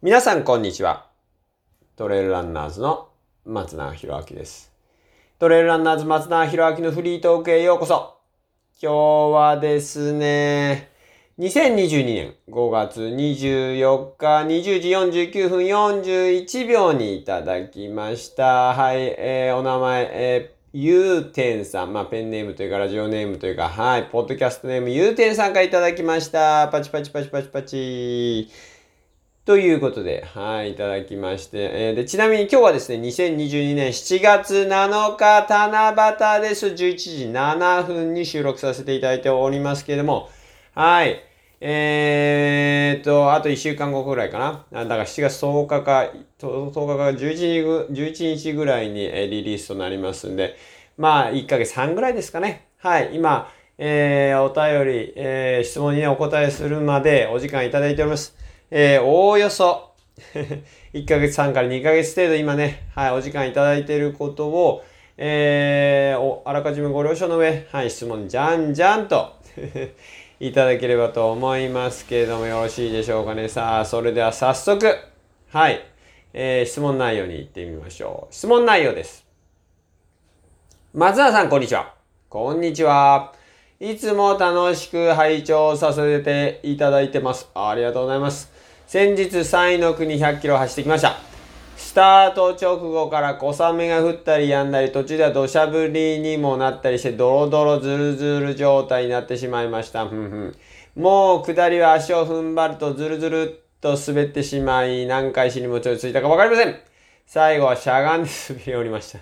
皆さんこんにちは。トレイルランナーズの松永博明です。トレイルランナーズ松永博明のフリートークへようこそ。今日はですね、2022年5月24日20時49分41秒にいただきました。はい、えー、お名前、えーゆうてんさん、まあ、ペンネームというか、ラジオネームというか、はい、ポッドキャストネーム、ゆうてんさんからいただきました。パチパチパチパチパチ。ということで、はい、いただきまして、えーで、ちなみに今日はですね、2022年7月7日、七夕です。11時7分に収録させていただいておりますけれども、はい、えーと、あと1週間後くらいかな。あだから7月10日か、10日か11日ぐ ,11 日ぐらいにリリースとなりますんで、まあ、1ヶ月半ぐらいですかね。はい、今、えー、お便り、えー、質問にね、お答えするまでお時間いただいております。えー、おおよそ、1ヶ月半から2ヶ月程度今ね、はい、お時間いただいていることを、えー、あらかじめご了承の上、はい、質問じゃんじゃんと いただければと思いますけれどもよろしいでしょうかね。さあ、それでは早速、はい、えー、質問内容に行ってみましょう。質問内容です。松永さん、こんにちは。こんにちは。いつも楽しく拝聴させていただいてます。ありがとうございます。先日、サイの国100キロ走ってきました。スタート直後から小雨が降ったり止んだり、途中では土砂降りにもなったりして、ドロドロズルズル状態になってしまいました。もう下りは足を踏ん張るとズルズルっと滑ってしまい、何回死にもちょいついたかわかりません。最後はしゃがんで滑り降りました。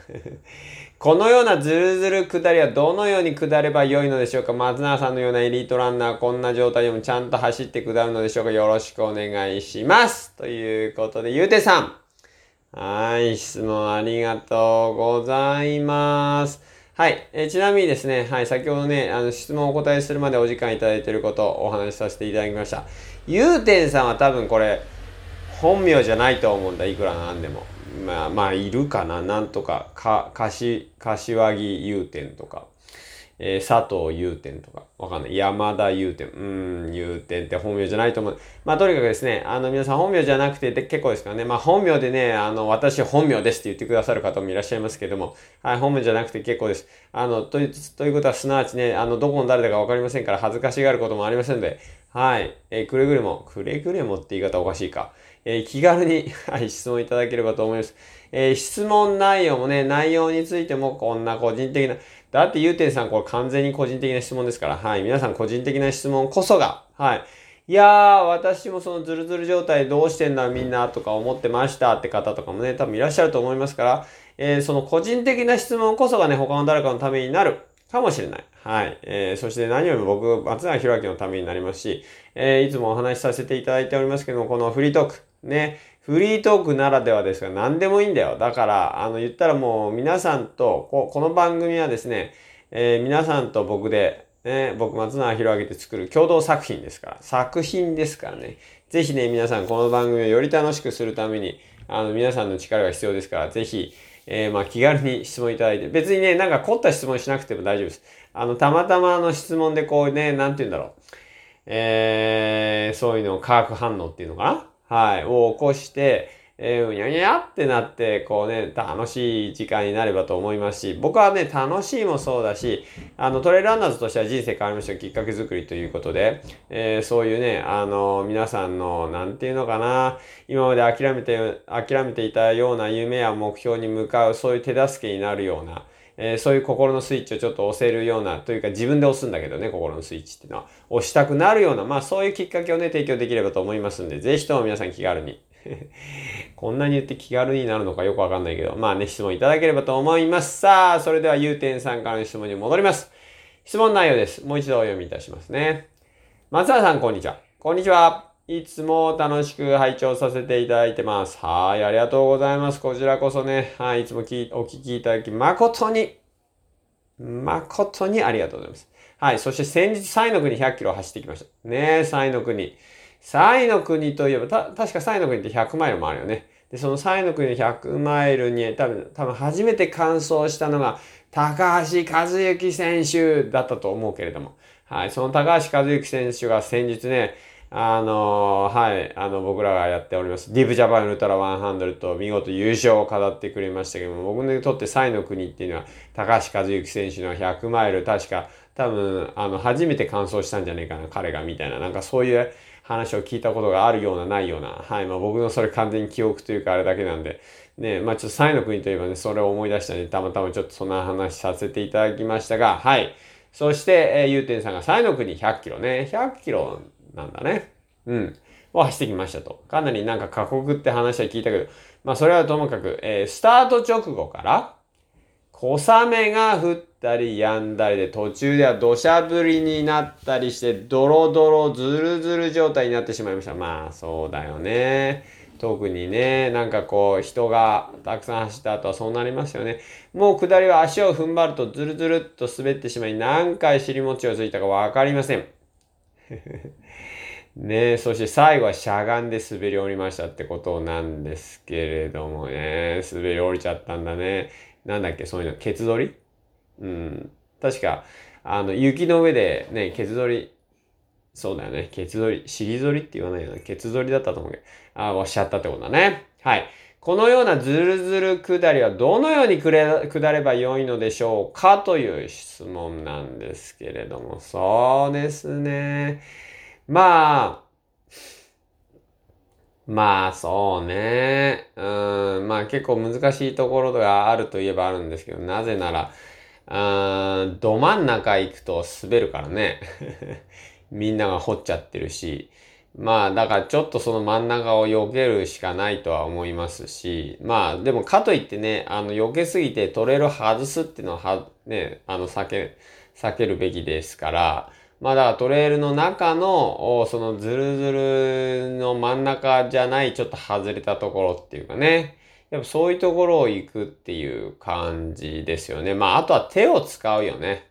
このようなズルズル下りはどのように下ればよいのでしょうか松永さんのようなエリートランナー、こんな状態でもちゃんと走って下るのでしょうかよろしくお願いします。ということで、ゆうてさん。はい、質問ありがとうございます。はい、えちなみにですね、はい、先ほどね、あの質問をお答えするまでお時間いただいていることをお話しさせていただきました。ゆうてんさんは多分これ、本名じゃないと思うんだ、いくらなんでも。まあ、まあ、いるかな、なんとか、か、かし、柏木祐天とか、えー佐藤祐天とか、わかんない。山田祐天。うーん、祐天って本名じゃないと思う。まあ、とにかくですね、あの、皆さん本名じゃなくてで結構ですからね、まあ、本名でね、あの、私本名ですって言ってくださる方もいらっしゃいますけども、はい、本名じゃなくて結構です。あの、という、ということは、すなわちね、あの、どこの誰だかわかりませんから、恥ずかしがることもありませんので、はい、えーくれぐれも、くれぐれもって言い方おかしいか。えー気軽に、はい、質問いただければと思います。えー質問内容もね、内容についてもこんな個人的な、だってゆうてんさんこれ完全に個人的な質問ですから、はい、皆さん個人的な質問こそが、はい。いやー、私もそのズルズル状態どうしてんだみんなとか思ってましたって方とかもね、多分いらっしゃると思いますから、えーその個人的な質問こそがね、他の誰かのためになるかもしれない。はい。えーそして何よりも僕、松永弘明のためになりますし、えーいつもお話しさせていただいておりますけども、このフリートーク、ね、フリートークならではですが何でもいいんだよ。だから、あの、言ったらもう皆さんと、ここの番組はですね、えー皆さんと僕で、ね、僕、松永弘明で作る共同作品ですから、作品ですからね。ぜひね、皆さんこの番組をより楽しくするために、あの、皆さんの力が必要ですから、ぜひ、えーまあ、気軽に質問いただいて、別にね、なんか凝った質問しなくても大丈夫です。あの、たまたまの質問でこうね、なんて言うんだろう。えー、そういうのを化学反応っていうのかな？はい、を起こして、えー、うにゃにゃってなって、こうね、楽しい時間になればと思いますし、僕はね、楽しいもそうだし、あの、トレイランナーズとしては人生変わりましたきっかけ作りということで、えーそういうね、あの、皆さんの、なんていうのかな、今まで諦めて、諦めていたような夢や目標に向かう、そういう手助けになるような、えーそういう心のスイッチをちょっと押せるような、というか自分で押すんだけどね、心のスイッチっていうのは。押したくなるような、まあそういうきっかけをね、提供できればと思いますんで、ぜひとも皆さん気軽に。こんなに言って気軽になるのかよくわかんないけど、まあね、質問いただければと思います。さあ、それではゆうてんさんからの質問に戻ります。質問内容です。もう一度お読みいたしますね。松原さん、こんにちは。こんにちは。いつも楽しく拝聴させていただいてます。はい、ありがとうございます。こちらこそね、はい、いつもきお聞きいただき、誠に、誠にありがとうございます。はい、そして先日、サイの国100キロ走ってきました。ねえ、サイの国。サイの国といえば、た、確かサイの国って100マイルもあるよね。で、そのサイの国の100マイルに、多分、多分初めて完走したのが、高橋和幸選手だったと思うけれども。はい、その高橋和幸選手が先日ね、あのはい、あの、僕らがやっております。ディープジャパンウルトラ100と見事優勝を飾ってくれましたけども、僕にとってサイの国っていうのは、高橋和幸選手の100マイル、確か、多分、あの、初めて完走したんじゃねえかな、彼が、みたいな、なんかそういう話を聞いたことがあるような、ないような、はい、まあ僕のそれ完全に記憶というかあれだけなんで、ね、まあちょっとサイの国といえばね、それを思い出したんで、たまたまちょっとそんな話させていただきましたが、はい。そして、えー、ゆうてんさんがサイの国100キロね、100キロなんだね。うん。を走ってきましたと。かなりなんか過酷って話は聞いたけど、まあそれはともかく、えー、スタート直後から、小雨が降ったり止んだりで途中では土砂降りになったりしてドロドロズルズル状態になってしまいました。まあそうだよね。特にね、なんかこう人がたくさん走った後はそうなりますよね。もう下りは足を踏ん張るとズルズルっと滑ってしまい何回尻餅をついたかわかりません。ねそして最後はしゃがんで滑り降りましたってことなんですけれどもね、滑り降りちゃったんだね。なんだっけ、そういうの、ケツ取り？うん。確か、あの、雪の上でね、ケツ取り、そうだよね、ケツ取り、尻取りって言わないよね、ケツ取りだったと思うけど、ああおっしゃったってことだね。はい。このようなズルズル下りはどのように下ればよいのでしょうかという質問なんですけれども、そうですね。まあ、まあそうね。うん、まあ結構難しいところがあるといえばあるんですけど、なぜなら、うん、ど真ん中行くと滑るからね。みんなが掘っちゃってるし。まあだからちょっとその真ん中を避けるしかないとは思いますし、まあでもかといってね、あの避けすぎてトレール外すっていうのはは、ね、あの避け、避けるべきですから、まあだからトレイルの中の、そのズルズルの真ん中じゃないちょっと外れたところっていうかね。やっぱそういうところを行くっていう感じですよね。まああとは手を使うよね。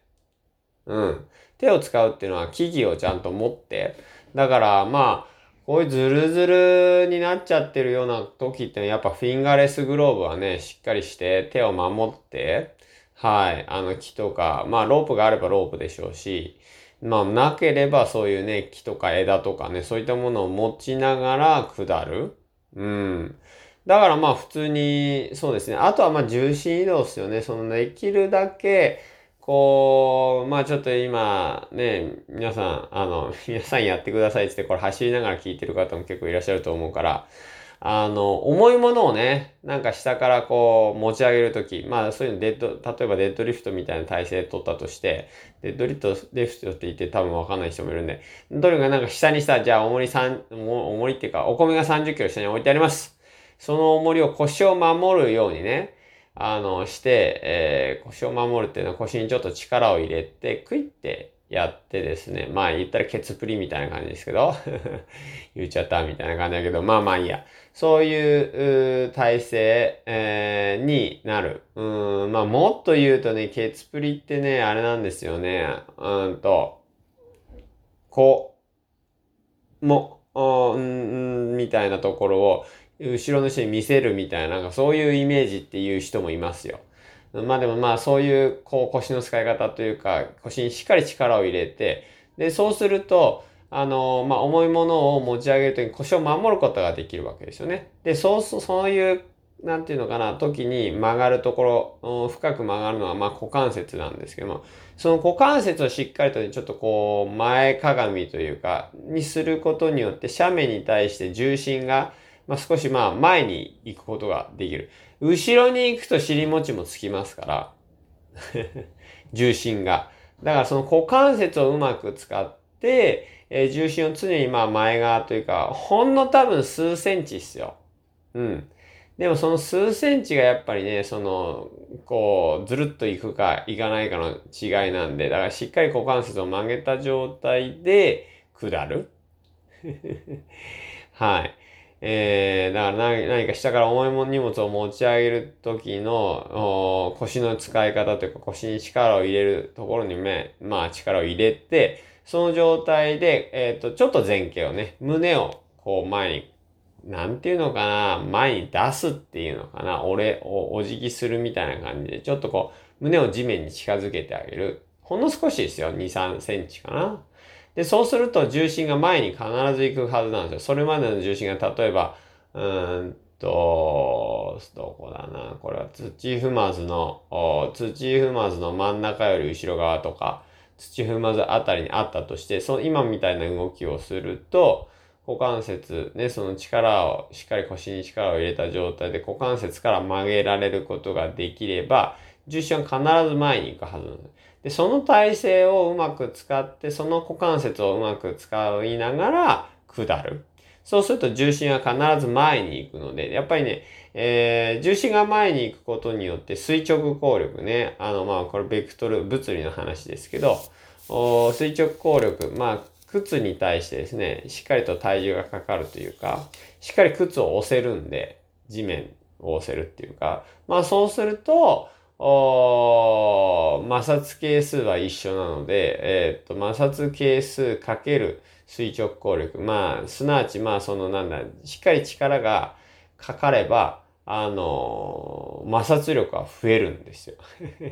うん。手を使うっていうのは機器をちゃんと持って。だからまあ、こういうズルズルになっちゃってるような時ってやっぱフィンガレスグローブはね、しっかりして手を守って、はい、あの木とか、まあロープがあればロープでしょうし、まあ、なければそういうね、木とか枝とかね、そういったものを持ちながら下る。うん。だからまあ普通に、そうですね。あとはまあ重心移動ですよね。そのできるだけ、こう、まあちょっと今ね、皆さん、あの、皆さんやってくださいってこれ走りながら聞いてる方も結構いらっしゃると思うから、あの、重いものをね、なんか下からこう持ち上げるとき、まあそういうのデッド、例えばデッドリフトみたいな体勢取ったとして、デッドリフト、リフトって言って多分わかんない人もいるんで、どれかなんか下にさ、じゃあ重り3、重りっていうか、お米が30キロ下に置いてあります。その重りを腰を守るようにね、あの、して、えー、腰を守るっていうのは腰にちょっと力を入れて、クイってやってですね、まあ言ったらケツプリみたいな感じですけど、言っちゃったみたいな感じだけど、まあまあいいや。そういう体勢、えー、になる。うん、まあもっと言うとね、ケツプリってね、あれなんですよね。うんと、こう、も、うん、みたいなところを、後ろの人に見せるみたいな、なんかそういうイメージっていう人もいますよ。まあでもまあそういうこう腰の使い方というか腰にしっかり力を入れて、で、そうすると、あの、まあ重いものを持ち上げるときに腰を守ることができるわけですよね。で、そう、そういう、なんていうのかな、時に曲がるところ、深く曲がるのはま股関節なんですけども、その股関節をしっかりとね、ちょっとこう前かがみというか、にすることによって斜面に対して重心が、まあ、少しま前に行くことができる。後ろに行くと尻餅もつきますから、重心が。だからその股関節をうまく使って、えー、重心を常にまあ前側というか、ほんの多分数センチっすよ。うん。でもその数センチがやっぱりね、その、こう、ずるっといくかいかないかの違いなんで、だからしっかり股関節を曲げた状態で下る。はい。えー、だから何か下から重いも荷物を持ち上げる時の腰の使い方というか腰に力を入れるところにね、まあ力を入れて、その状態で、えっ、ー、と、ちょっと前傾をね、胸をこう前に、なんていうのかな、前に出すっていうのかな、俺をお辞儀するみたいな感じで、ちょっとこう、胸を地面に近づけてあげる。ほんの少しですよ、2、3センチかな。で、そうすると重心が前に必ず行くはずなんですよ。それまでの重心が例えば、うーんと、どこだな。これは土踏まずの、土踏まずの真ん中より後ろ側とか、土踏まずあたりにあったとして、その今みたいな動きをすると、股関節、ね、その力を、しっかり腰に力を入れた状態で股関節から曲げられることができれば、重心は必ず前に行くはずなんです。で、その体勢をうまく使って、その股関節をうまく使いながら下る。そうすると重心は必ず前に行くので、やっぱりね、えー、重心が前に行くことによって垂直抗力ね、あの、まあ、これベクトル、物理の話ですけど、垂直抗力、まあ、靴に対してですね、しっかりと体重がかかるというか、しっかり靴を押せるんで、地面を押せるっていうか、まあそうすると、摩擦係数は一緒なので、えっ、と、摩擦係数かける垂直抗力。まあ、すなわち、まあ、その、なんだ、しっかり力がかかれば、あの、摩擦力は増えるんですよ。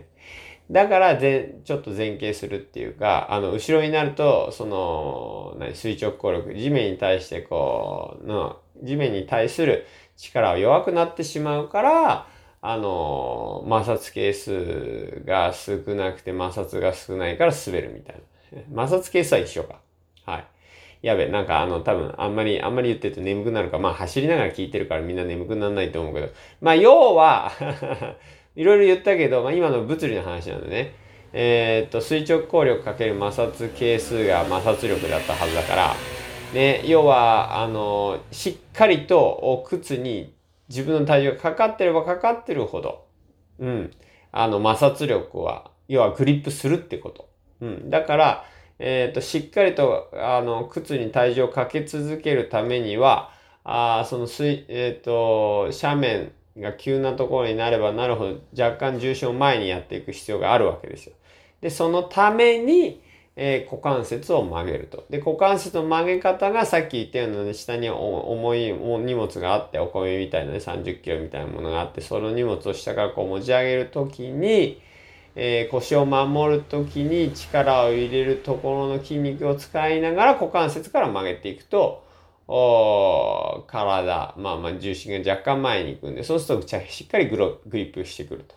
だからで、ちょっと前傾するっていうか、あの、後ろになると、その、何、垂直抗力、地面に対してこう、の、地面に対する力は弱くなってしまうから、あの、摩擦係数が少なくて摩擦が少ないから滑るみたいな。摩擦係数は一緒か。はい。やべ、なんかあの、多分、あんまり、あんまり言ってると眠くなるか、まあ走りながら聞いてるからみんな眠くならないと思うけど、まあ要は いろいろ言ったけど、まあ今の物理の話なんでね、えー、っと、垂直抗力かける摩擦係数が摩擦力だったはずだから、ね、要は、あの、しっかりと靴に自分の体重がかかってればかかってるほど、うん、あの、摩擦力は、要はグリップするってこと。うん。だから、えっ、ー、と、しっかりと、あの、靴に体重をかけ続けるためには、あその水、えっ、ー、と、斜面が急なところになればなるほど、若干重心を前にやっていく必要があるわけですよ。で、そのために、えー、股関節を曲げると。で、股関節の曲げ方がさっき言ったようなね、下に重い荷物があって、お米みたいなね、30キロみたいなものがあって、その荷物を下からこう持ち上げるときに、えー、腰を守るときに力を入れるところの筋肉を使いながら股関節から曲げていくと、お体、まあまあ重心が若干前に行くんで、そうするとしっかりグログリップしてくると。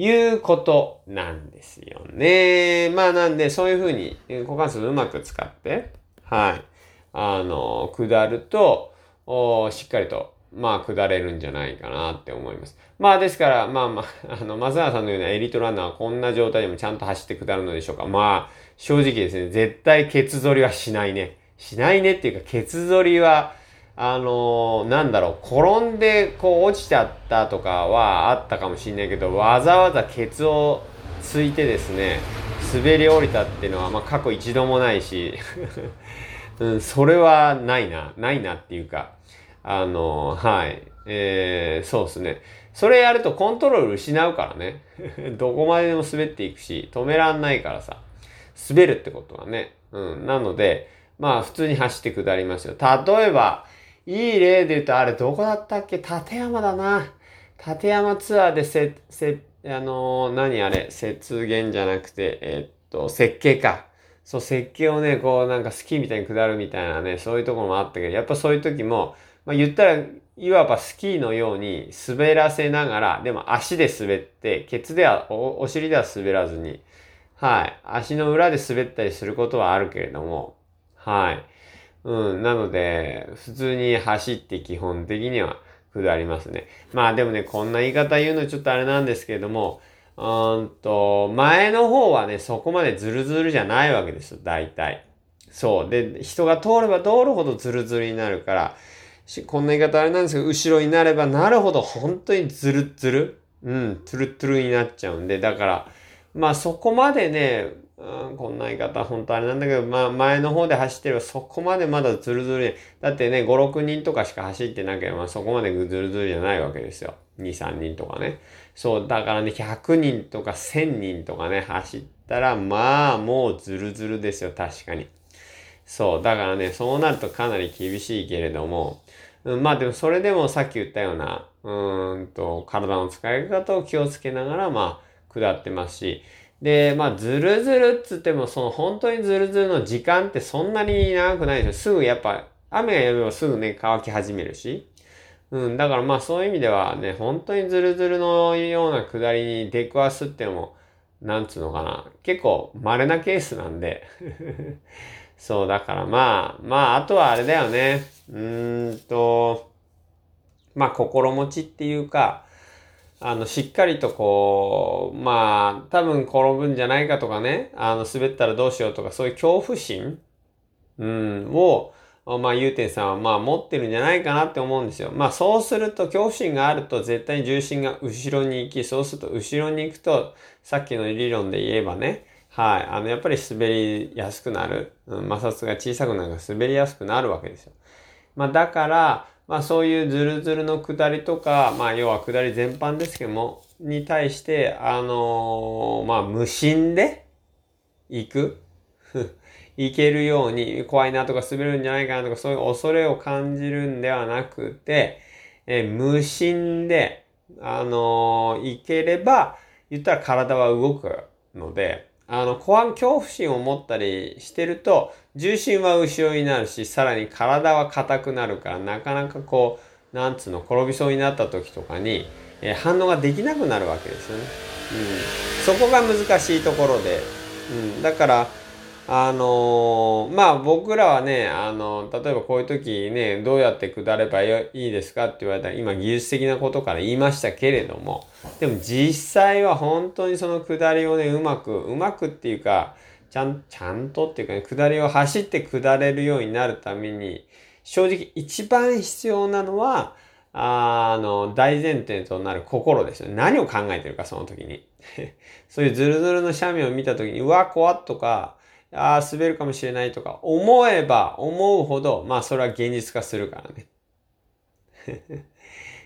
いうことなんですよね。まあなんで、そういうふうに股関節をうまく使って、はい。あの、下ると、おしっかりと、まあ、下れるんじゃないかなって思います。まあ、ですから、まあまあ、あの、松永さんのようなエリートランナーはこんな状態でもちゃんと走って下るのでしょうか。まあ、正直ですね、絶対ケツ反りはしないね。しないねっていうか、ケツ反りは、あのー、なんだろう、転んでこう落ちちゃったとかはあったかもしれないけど、わざわざケツをついてですね、滑り降りたっていうのは、まあ、過去一度もないし、うん、それはないな、ないなっていうか、あの、はい、えー、そうですね。それやるとコントロール失うからね。どこまででも滑っていくし、止めらんないからさ、滑るってことはね。うん、なので、まあ普通に走って下りますよ。例えば、いい例で言うと、あれどこだったっけ？立山だな。立山ツアーでせ、せ、あのー、何あれ？雪原じゃなくて、えー、っと、設計か。そう、設計をね、こうなんかスキーみたいに下るみたいなね、そういうところもあったけど、やっぱそういう時も、まあ言ったら、いわばスキーのように滑らせながら、でも足で滑って、ケツではお、お尻では滑らずに、はい、足の裏で滑ったりすることはあるけれども、はい。うん、なので、普通に走って基本的には下りますね。まあでもね、こんな言い方言うのちょっとあれなんですけれども、うんと、前の方はね、そこまでズルズルじゃないわけですよ、大体。そう。で、人が通れば通るほどズルズルになるから、しこんな言い方あれなんですけど、後ろになればなるほど本当にズルズル、うん、トゥルトゥルになっちゃうんで、だから、まあそこまでね、うん、こんな言い方、本当あれなんだけど、まあ、前の方で走ってればそこまでまだズルズルだってね、5、6人とかしか走ってなければ、まあ、そこまでズルズルじゃないわけですよ。2、3人とかね。そう、だからね、100人とか1000人とかね、走ったら、まあ、もうズルズルですよ、確かに。そう、だからね、そうなるとかなり厳しいけれども、うん、まあでもそれでもさっき言ったような、うーんと、体の使い方を気をつけながら、まあ、下ってますし、で、まあ、ずるずるっつっても、その本当にずるずるの時間ってそんなに長くないですよ。すぐやっぱ、雨が止めばすぐね、乾き始めるし。うん、だからまあそういう意味ではね、本当にズルズルのような下りに出くわすってのも、なんつうのかな、結構稀なケースなんで。そう、だからまあ、まあ、あとはあれだよね。うーんと、まあ、心持ちっていうか、あの、しっかりとこう、まあ、多分転ぶんじゃないかとかね、あの、滑ったらどうしようとか、そういう恐怖心、うん、を、まあ、ゆうてんさんはまあ持ってるんじゃないかなって思うんですよ。まあそうすると恐怖心があると絶対に重心が後ろに行き、そうすると後ろに行くと、さっきの理論で言えばね、はい、あのやっぱり滑りやすくなる。摩擦が小さくなるから滑りやすくなるわけですよ。まあだから、まあそういうズルズルの下りとか、まあ要は下り全般ですけども、に対して、あのー、まあ無心で行く。いけるように、怖いなとか滑るんじゃないかなとか、そういう恐れを感じるんではなくて、え無心で、あのー、いければ、言ったら体は動くので、あの、怖ん、恐怖心を持ったりしてると、重心は後ろになるし、さらに体は硬くなるから、なかなかこう、なんつうの、転びそうになった時とかに、えー、反応ができなくなるわけですよね。うん。そこが難しいところで、うん。だから、あの、まあ僕らはね、あの、例えばこういう時ね、どうやって下ればいいですかって言われたら、今技術的なことから言いましたけれども、でも実際は本当にその下りをね、うまく、うまくっていうか、ちゃん、ちゃんとっていうかね、下りを走って下れるようになるために、正直一番必要なのは、あの、大前提となる心ですね。何を考えてるか、その時に。そういうズルズルの斜面を見た時に、うわ、怖っとか、ああ、滑るかもしれないとか、思えば思うほど、まあそれは現実化するからね。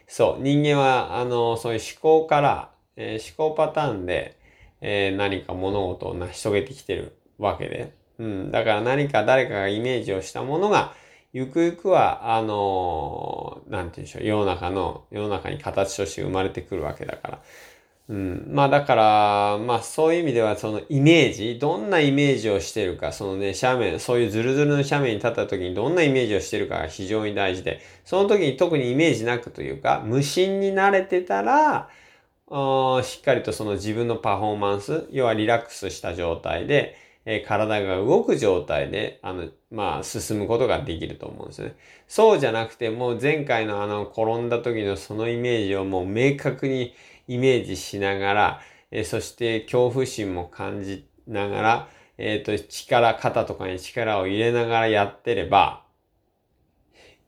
そう、人間は、あの、そういう思考から、えー、思考パターンで、えー、何か物事を成し遂げてきてるわけで。うん。だから何か誰かがイメージをしたものが、ゆくゆくは、あのー、なんて言うんでしょう、世の中の、世の中に形として生まれてくるわけだから。うん。まあだから、まあそういう意味ではそのイメージ、どんなイメージをしてるか、そのね、斜面、そういうズルズルの斜面に立った時にどんなイメージをしてるかが非常に大事で、その時に特にイメージなくというか、無心に慣れてたら、しっかりとその自分のパフォーマンス、要はリラックスした状態で、えー、体が動く状態で、あの、まあ、進むことができると思うんですよね。そうじゃなくて、もう前回のあの、転んだ時のそのイメージをもう明確にイメージしながら、えそして恐怖心も感じながら、えっ、ー、と、力、肩とかに力を入れながらやってれば、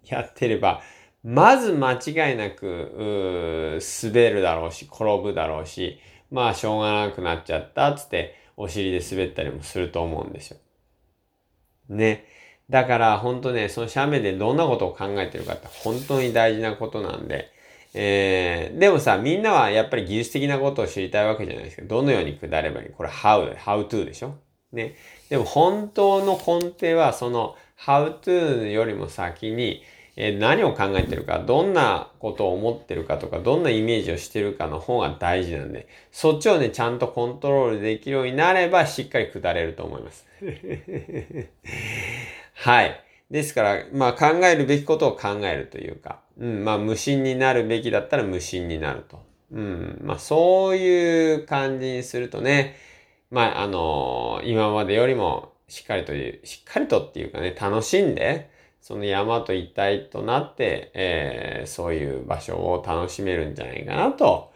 やってれば、まず間違いなく、滑るだろうし、転ぶだろうし、まあ、しょうがなくなっちゃった、つって、お尻で滑ったりもすると思うんですよ。ね。だから、ほんとね、その斜面でどんなことを考えてるかって本当に大事なことなんで、えー、でもさ、みんなはやっぱり技術的なことを知りたいわけじゃないですか。どのように下ればいい？これ how, how to でしょ？ね。でも本当の根底はその how to よりも先に、えー、何を考えてるか、どんなことを思ってるかとか、どんなイメージをしてるかの方が大事なんで、そっちをね、ちゃんとコントロールできるようになれば、しっかり下れると思います。はい。ですから、まあ考えるべきことを考えるというか、うん、まあ無心になるべきだったら無心になると。うん、まあそういう感じにするとね、まああのー、今までよりもしっかりと、しっかりとっていうかね、楽しんで、その山と一体となって、えー、そういう場所を楽しめるんじゃないかなと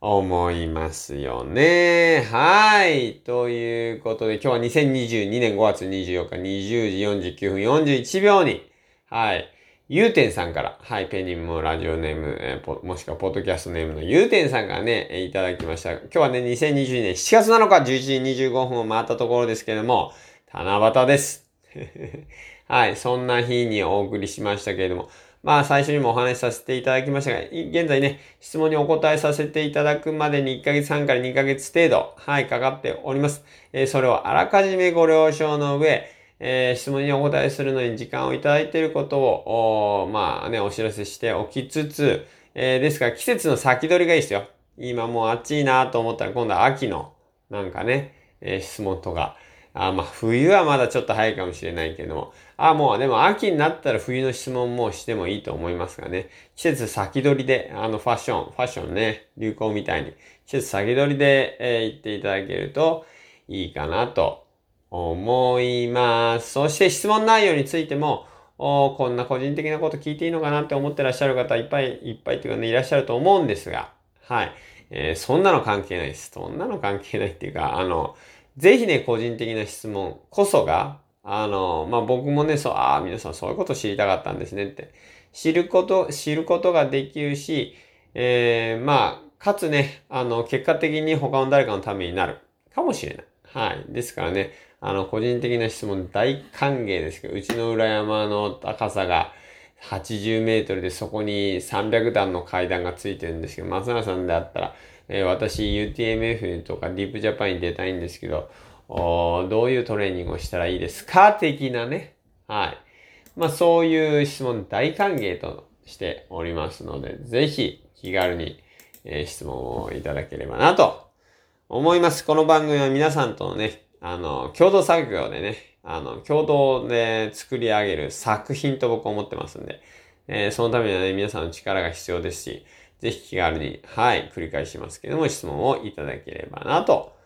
思いますよね。はい。ということで、今日は2022年5月24日20時49分41秒に、はい。ゆうてんさんから、はい、ペニンもラジオネーム、えー、もしくはポッドキャストネームのゆうてんさんからね、いただきました。今日はね、2022年7月7日11時25分を回ったところですけれども、七夕です。はい、そんな日にお送りしましたけれども、まあ最初にもお話しさせていただきましたが、現在ね、質問にお答えさせていただくまでに1ヶ月半から2ヶ月程度、はい、かかっております。えー、それをあらかじめご了承の上、えー、質問にお答えするのに時間をいただいていることを、まあね、お知らせしておきつつ、えー、ですから季節の先取りがいいですよ。今もう暑いなと思ったら今度は秋の、なんかね、えー、質問とか。あまあ、冬はまだちょっと早いかもしれないけども。あもう、でも秋になったら冬の質問もしてもいいと思いますがね。季節先取りで、あの、ファッション、ファッションね、流行みたいに、季節先取りで、えー、言っていただけるといいかなと思います。そして質問内容についても、おこんな個人的なこと聞いていいのかなって思ってらっしゃる方いっぱいいっぱいっていうかね、いらっしゃると思うんですが、はい。えー、そんなの関係ないです。そんなの関係ないっていうか、あの、ぜひね、個人的な質問こそが、あの、まあ、僕もね、そう、ああ、皆さんそういうこと知りたかったんですねって、知ること、知ることができるし、えー、まあ、かつね、あの、結果的に他の誰かのためになるかもしれない。はい。ですからね、あの、個人的な質問大歓迎ですけど、うちの裏山の高さが80メートルでそこに300段の階段がついてるんですけど、松永さんであったら、えー、私 UTMF とかディープジャパンに出たいんですけど、どういうトレーニングをしたらいいですか？的なね。はい。まあそういう質問大歓迎としておりますので、ぜひ気軽に、えー、質問をいただければなと思います。この番組は皆さんとのね、あの、共同作業でね、あの、共同で作り上げる作品と僕は思ってますんで、えー、そのためにはね、皆さんの力が必要ですし、ぜひ気軽に、はい、繰り返しますけども、質問をいただければなと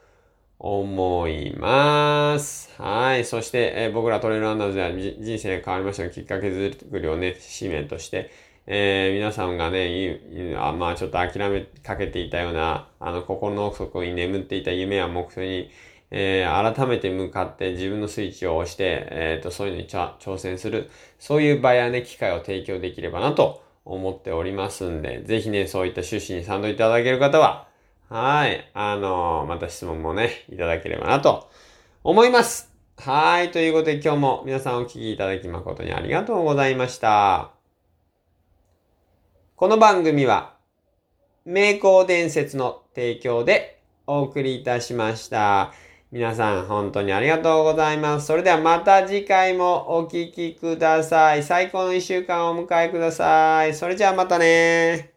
思います。はい。そして、えー、僕らトレーラーナーズでは人生が変わりましたがきっかけ作りをね、使命として、えー、皆さんがね、あまあちょっと諦めかけていたような、あの、心の奥底に眠っていた夢や目標に、えー、改めて向かって自分のスイッチを押して、えっ、と、そういうのに挑戦する、そういう場やね、機会を提供できればなと思っておりますんで、ぜひね、そういった趣旨に賛同いただける方は、はい、あのー、また質問もね、いただければなと思います。はい、ということで今日も皆さんお聴きいただき誠にありがとうございました。この番組は、名工伝説の提供でお送りいたしました。皆さん本当にありがとうございます。それではまた次回もお聴きください。最高の一週間をお迎えください。それじゃあまたね